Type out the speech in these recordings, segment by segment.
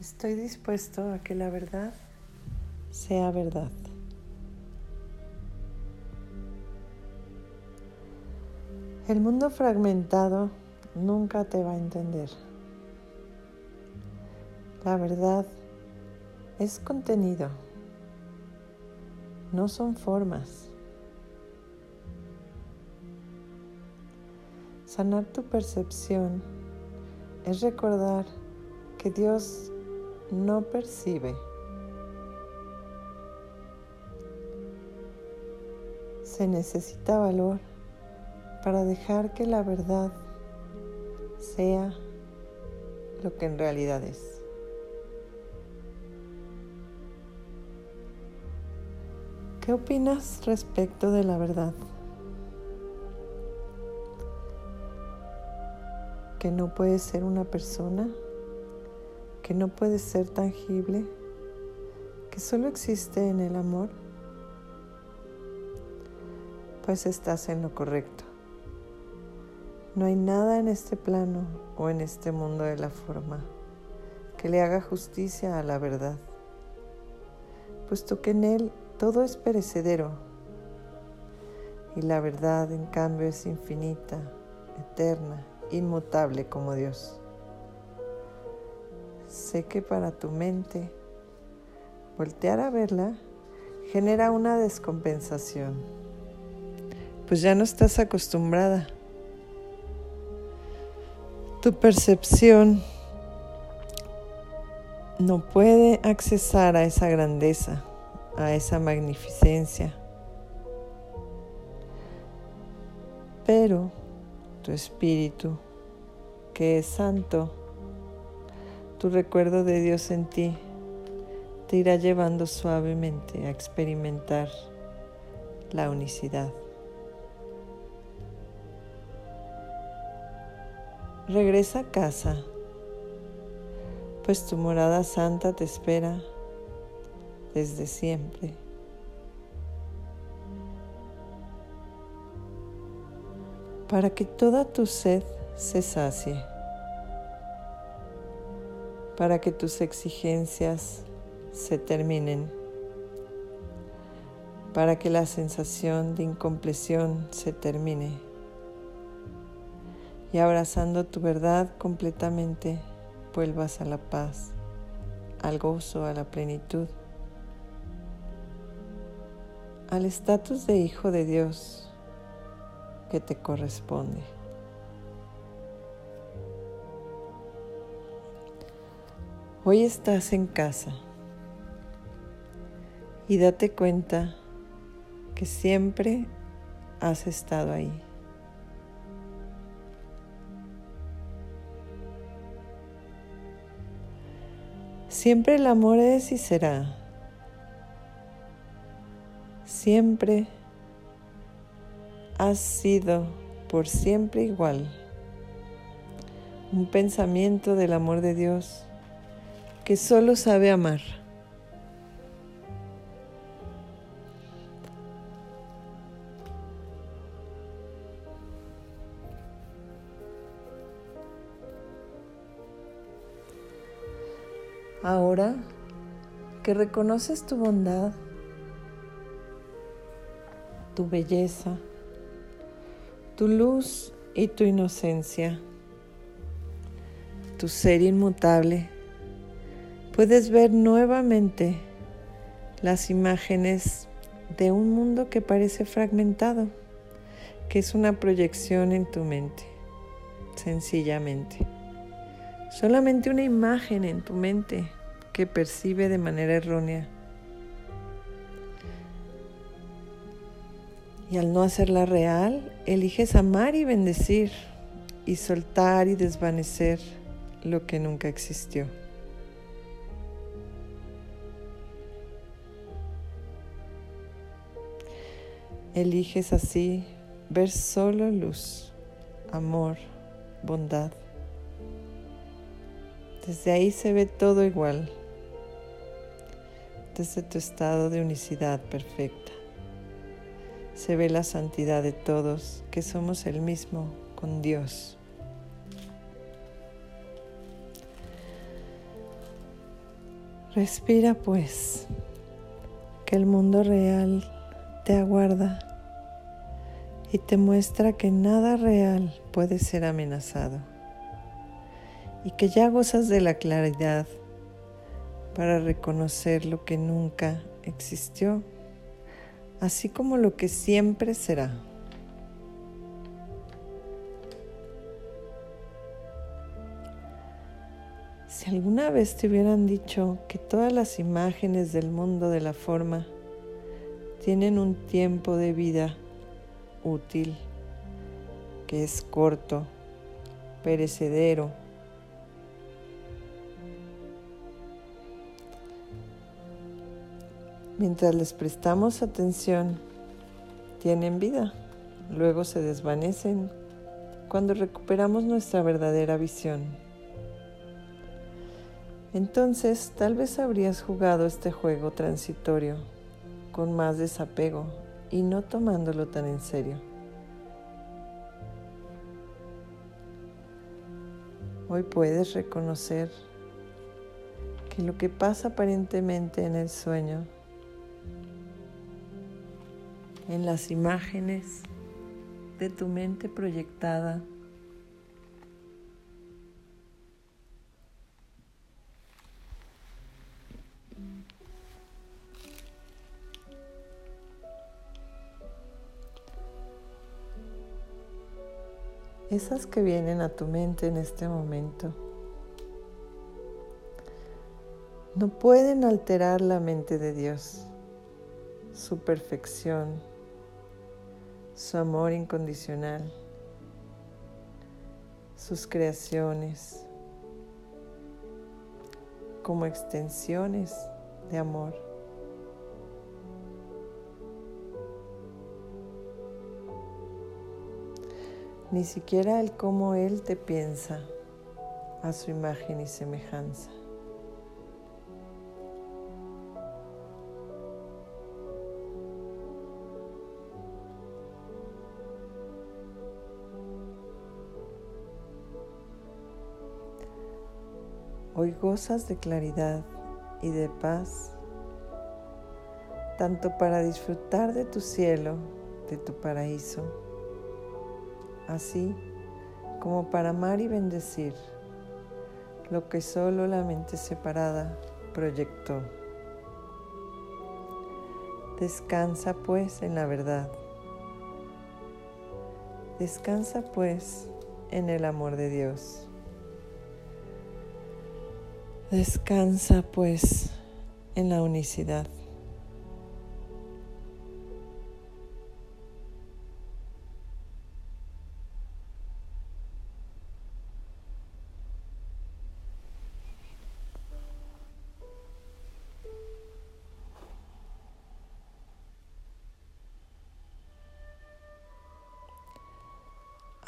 Estoy dispuesto a que la verdad sea verdad. El mundo fragmentado nunca te va a entender. La verdad es contenido, no son formas. Sanar tu percepción es recordar que Dios no percibe. Se necesita valor para dejar que la verdad sea lo que en realidad es. ¿Qué opinas respecto de la verdad? ¿Que no puede ser una persona? ¿Que no puede ser tangible? ¿Que solo existe en el amor? Pues estás en lo correcto. No hay nada en este plano o en este mundo de la forma que le haga justicia a la verdad, puesto que en él todo es perecedero y la verdad en cambio es infinita, eterna, inmutable como Dios. Sé que para tu mente. Voltear a verla genera una descompensación, pues ya no estás acostumbrada. Tu percepción no puede accesar a esa grandeza, a esa magnificencia. Pero tu espíritu, que es santo, tu recuerdo de Dios en ti, te irá llevando suavemente a experimentar la unicidad. Regresa a casa, pues tu morada santa te espera desde siempre. Para que toda tu sed se sacie, para que tus exigencias se terminen, para que la sensación de incompleción se termine y abrazando tu verdad completamente vuelvas a la paz, al gozo, a la plenitud, al estatus de hijo de Dios que te corresponde. Hoy estás en casa y date cuenta que siempre has estado ahí. Siempre el amor es y será. Siempre has sido por siempre igual. Un pensamiento del amor de Dios que solo sabe amar. Ahora que reconoces tu bondad, tu belleza, tu luz y tu inocencia, tu ser inmutable, puedes ver nuevamente las imágenes de un mundo que parece fragmentado, que es una proyección en tu mente, sencillamente. Solamente una imagen en tu mente que percibe de manera errónea. Y al no hacerla real, eliges amar y bendecir y soltar y desvanecer lo que nunca existió. Eliges así ver solo luz, amor, bondad. Desde ahí se ve todo igual, desde tu estado de unicidad perfecta. Se ve la santidad de todos, que somos el mismo con Dios. Respira pues, que el mundo real te aguarda y te muestra que nada real puede ser amenazado y que ya gozas de la claridad para reconocer lo que nunca existió, así como lo que siempre será. Si alguna vez te hubieran dicho que todas las imágenes del mundo de la forma tienen un tiempo de vida útil, que es corto, perecedero, mientras les prestamos atención, tienen vida, luego se desvanecen cuando recuperamos nuestra verdadera visión. Entonces tal vez habrías jugado este juego transitorio con más desapego y no tomándolo tan en serio. Hoy puedes reconocer que lo que pasa aparentemente en el sueño, en las imágenes de tu mente proyectada, esas que vienen a tu mente en este momento, no pueden alterar la mente de Dios, su perfección, su amor incondicional, sus creaciones como extensiones de amor. Ni siquiera el cómo Él te piensa a su imagen y semejanza. Hoy gozas de claridad y de paz, tanto para disfrutar de tu cielo, de tu paraíso, así como para amar y bendecir lo que solo la mente separada proyectó. Descansa pues en la verdad. Descansa pues en el amor de Dios. Descansa pues en la unicidad.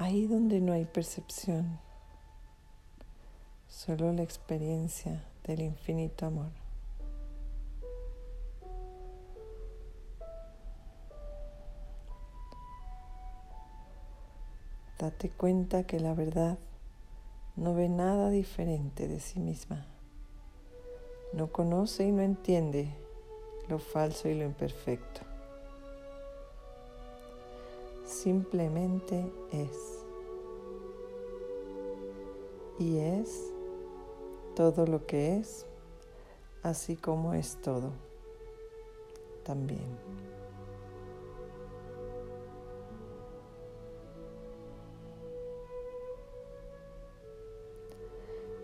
Ahí donde no hay percepción, solo la experiencia del infinito amor. Date cuenta que la verdad no ve nada diferente de sí misma. No conoce y no entiende lo falso y lo imperfecto simplemente es. Y es todo lo que es, así como es todo también.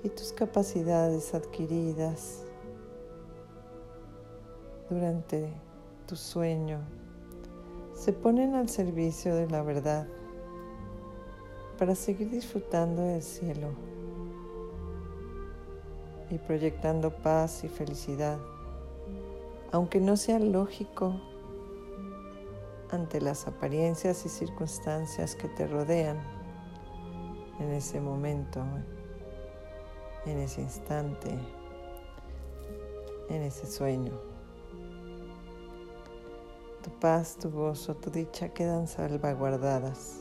Y tus capacidades adquiridas durante tu sueño se ponen al servicio de la verdad para seguir disfrutando del cielo y proyectando paz y felicidad, aunque no sea lógico ante las apariencias y circunstancias que te rodean en ese momento, en ese instante, en ese sueño. Tu paz, tu gozo, tu dicha quedan salvaguardadas.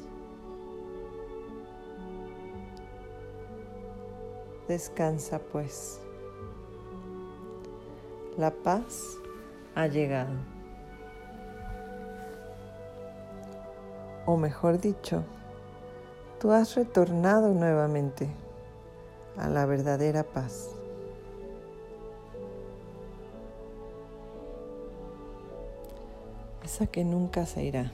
Descansa pues. La paz ha llegado. O mejor dicho, tú has retornado nuevamente a la verdadera paz. Esa que nunca se irá.